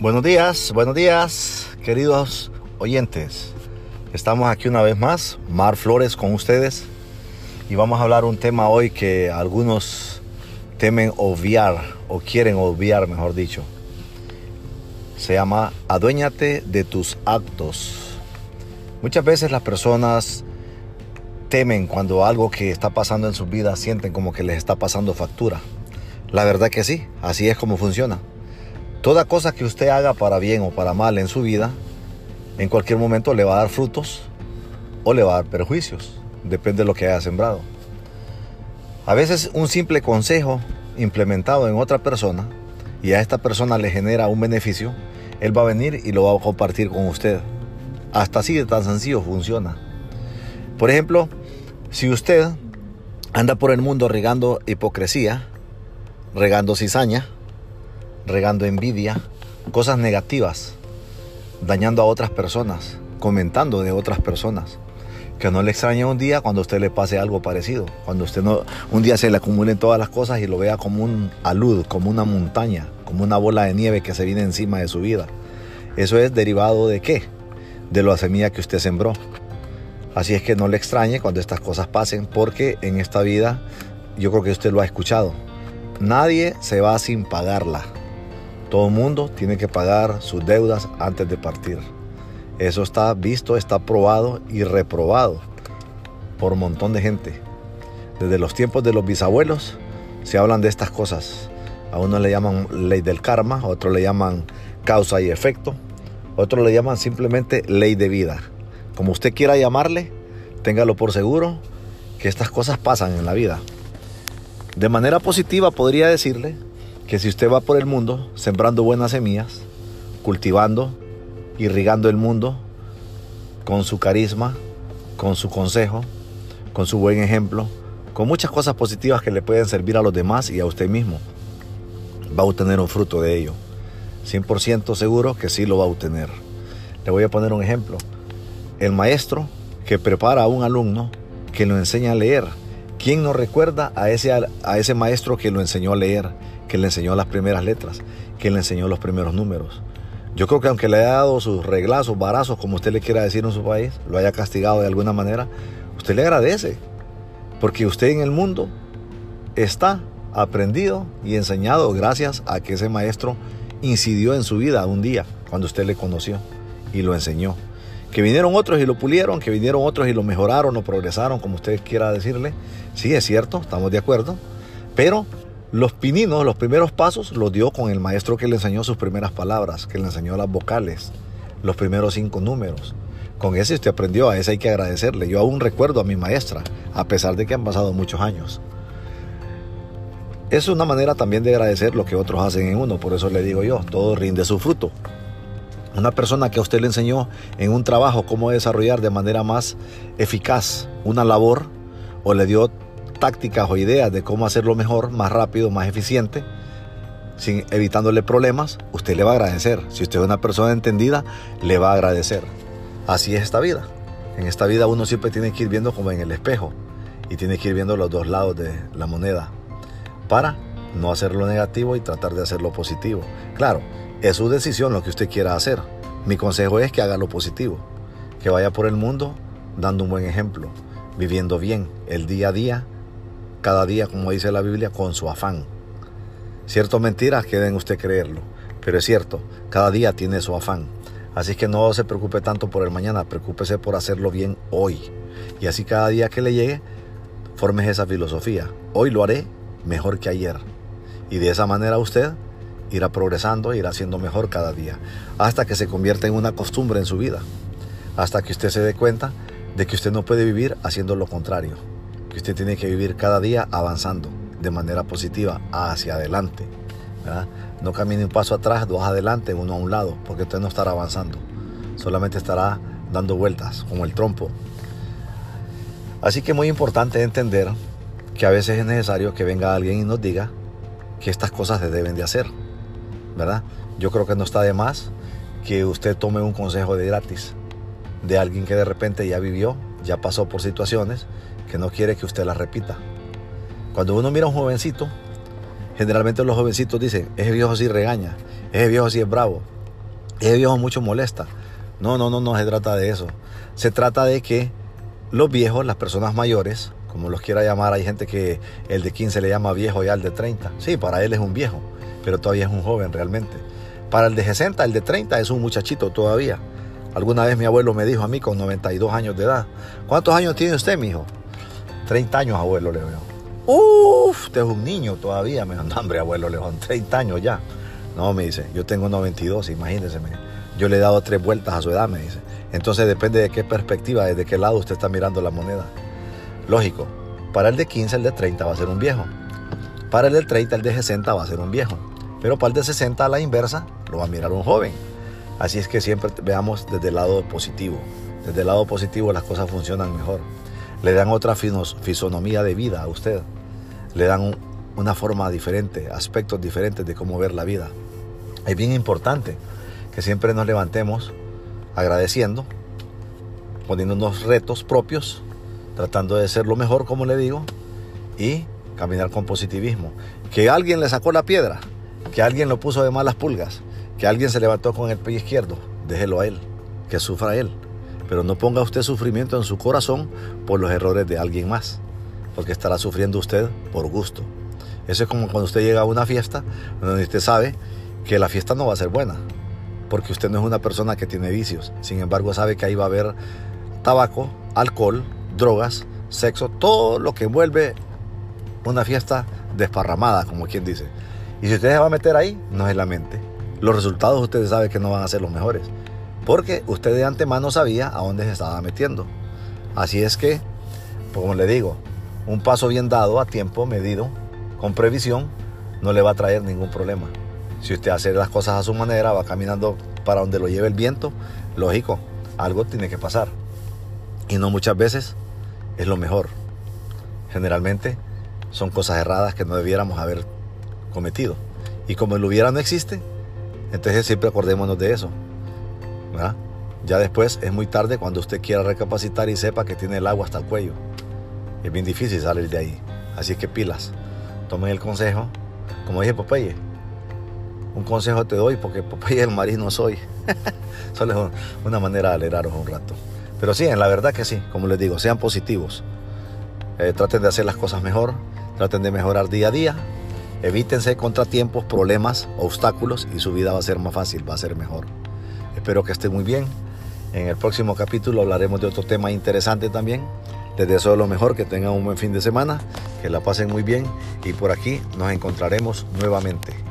Buenos días, buenos días, queridos oyentes. Estamos aquí una vez más, Mar Flores con ustedes, y vamos a hablar un tema hoy que algunos temen obviar o quieren obviar, mejor dicho. Se llama Aduéñate de tus actos. Muchas veces las personas temen cuando algo que está pasando en su vida sienten como que les está pasando factura. La verdad que sí, así es como funciona. Toda cosa que usted haga para bien o para mal en su vida, en cualquier momento le va a dar frutos o le va a dar perjuicios. Depende de lo que haya sembrado. A veces un simple consejo implementado en otra persona y a esta persona le genera un beneficio, él va a venir y lo va a compartir con usted. Hasta así de tan sencillo funciona. Por ejemplo, si usted anda por el mundo regando hipocresía, regando cizaña, regando envidia, cosas negativas, dañando a otras personas, comentando de otras personas. Que no le extrañe un día cuando a usted le pase algo parecido, cuando usted no, un día se le acumulen todas las cosas y lo vea como un alud, como una montaña, como una bola de nieve que se viene encima de su vida. Eso es derivado de qué? De la semilla que usted sembró. Así es que no le extrañe cuando estas cosas pasen, porque en esta vida, yo creo que usted lo ha escuchado, nadie se va sin pagarla. Todo el mundo tiene que pagar sus deudas antes de partir. Eso está visto, está probado y reprobado por un montón de gente. Desde los tiempos de los bisabuelos se hablan de estas cosas. A uno le llaman ley del karma, a otro le llaman causa y efecto, a otro le llaman simplemente ley de vida. Como usted quiera llamarle, téngalo por seguro que estas cosas pasan en la vida. De manera positiva podría decirle que si usted va por el mundo sembrando buenas semillas, cultivando, irrigando el mundo con su carisma, con su consejo, con su buen ejemplo, con muchas cosas positivas que le pueden servir a los demás y a usted mismo, va a obtener un fruto de ello. 100% seguro que sí lo va a obtener. Le voy a poner un ejemplo. El maestro que prepara a un alumno que lo enseña a leer. ¿Quién no recuerda a ese, a ese maestro que lo enseñó a leer? Que le enseñó las primeras letras, que le enseñó los primeros números. Yo creo que aunque le haya dado sus reglazos, barazos, como usted le quiera decir en su país, lo haya castigado de alguna manera, usted le agradece. Porque usted en el mundo está aprendido y enseñado gracias a que ese maestro incidió en su vida un día, cuando usted le conoció y lo enseñó. Que vinieron otros y lo pulieron, que vinieron otros y lo mejoraron o progresaron, como usted quiera decirle. Sí, es cierto, estamos de acuerdo. Pero los pininos, los primeros pasos, los dio con el maestro que le enseñó sus primeras palabras, que le enseñó las vocales, los primeros cinco números. Con ese usted aprendió, a ese hay que agradecerle. Yo aún recuerdo a mi maestra, a pesar de que han pasado muchos años. Es una manera también de agradecer lo que otros hacen en uno, por eso le digo yo, todo rinde su fruto. Una persona que a usted le enseñó en un trabajo cómo desarrollar de manera más eficaz una labor o le dio tácticas o ideas de cómo hacerlo mejor, más rápido, más eficiente, sin evitándole problemas, usted le va a agradecer. Si usted es una persona entendida, le va a agradecer. Así es esta vida. En esta vida uno siempre tiene que ir viendo como en el espejo y tiene que ir viendo los dos lados de la moneda para no hacer lo negativo y tratar de hacer lo positivo. Claro, es su decisión lo que usted quiera hacer. Mi consejo es que haga lo positivo, que vaya por el mundo dando un buen ejemplo, viviendo bien el día a día cada día, como dice la Biblia, con su afán. Cierto mentiras que deben usted creerlo, pero es cierto, cada día tiene su afán. Así que no se preocupe tanto por el mañana, preocúpese por hacerlo bien hoy. Y así cada día que le llegue, formes esa filosofía. Hoy lo haré mejor que ayer. Y de esa manera usted irá progresando, irá siendo mejor cada día, hasta que se convierta en una costumbre en su vida, hasta que usted se dé cuenta de que usted no puede vivir haciendo lo contrario que usted tiene que vivir cada día avanzando de manera positiva hacia adelante. No camine un paso atrás, dos adelante, uno a un lado, porque usted no estará avanzando. Solamente estará dando vueltas, como el trompo. Así que muy importante entender que a veces es necesario que venga alguien y nos diga que estas cosas se deben de hacer. ¿Verdad? Yo creo que no está de más que usted tome un consejo de gratis de alguien que de repente ya vivió, ya pasó por situaciones que no quiere que usted la repita. Cuando uno mira a un jovencito, generalmente los jovencitos dicen, ese viejo sí regaña, ese viejo sí es bravo. Ese viejo mucho molesta. No, no, no, no se trata de eso. Se trata de que los viejos, las personas mayores, como los quiera llamar, hay gente que el de 15 le llama viejo ya al de 30. Sí, para él es un viejo, pero todavía es un joven realmente. Para el de 60, el de 30 es un muchachito todavía. Alguna vez mi abuelo me dijo a mí con 92 años de edad, ¿cuántos años tiene usted, mi hijo? 30 años, abuelo, le veo. Uf, usted es un niño todavía. Me dijo, no, hombre, abuelo, le 30 años ya. No, me dice, yo tengo 92, imagínese. Yo le he dado tres vueltas a su edad, me dice. Entonces depende de qué perspectiva, desde qué lado usted está mirando la moneda. Lógico, para el de 15, el de 30 va a ser un viejo. Para el de 30, el de 60 va a ser un viejo. Pero para el de 60, a la inversa, lo va a mirar un joven. Así es que siempre veamos desde el lado positivo. Desde el lado positivo las cosas funcionan mejor. Le dan otra fisonomía de vida a usted. Le dan una forma diferente, aspectos diferentes de cómo ver la vida. Es bien importante que siempre nos levantemos agradeciendo, poniendo unos retos propios, tratando de ser lo mejor, como le digo, y caminar con positivismo. Que alguien le sacó la piedra, que alguien lo puso de malas pulgas, que alguien se levantó con el pie izquierdo, déjelo a él, que sufra él. Pero no ponga usted sufrimiento en su corazón por los errores de alguien más, porque estará sufriendo usted por gusto. Eso es como cuando usted llega a una fiesta donde usted sabe que la fiesta no va a ser buena, porque usted no es una persona que tiene vicios. Sin embargo, sabe que ahí va a haber tabaco, alcohol, drogas, sexo, todo lo que envuelve una fiesta desparramada, como quien dice. Y si usted se va a meter ahí, no es la mente. Los resultados ustedes saben que no van a ser los mejores. Porque usted de antemano sabía a dónde se estaba metiendo. Así es que, como le digo, un paso bien dado, a tiempo, medido, con previsión, no le va a traer ningún problema. Si usted hace las cosas a su manera, va caminando para donde lo lleve el viento, lógico, algo tiene que pasar. Y no muchas veces es lo mejor. Generalmente son cosas erradas que no debiéramos haber cometido. Y como el hubiera no existe, entonces siempre acordémonos de eso. Ya después es muy tarde cuando usted quiera recapacitar y sepa que tiene el agua hasta el cuello. Es bien difícil salir de ahí. Así que pilas. Tomen el consejo. Como dije Popeye, un consejo te doy porque Popeye el marino soy. Solo es una manera de alegraros un rato. Pero sí, en la verdad que sí, como les digo, sean positivos. Eh, traten de hacer las cosas mejor, traten de mejorar día a día, evítense contratiempos, problemas, obstáculos y su vida va a ser más fácil, va a ser mejor. Espero que estén muy bien. En el próximo capítulo hablaremos de otro tema interesante también. Les deseo lo mejor, que tengan un buen fin de semana, que la pasen muy bien y por aquí nos encontraremos nuevamente.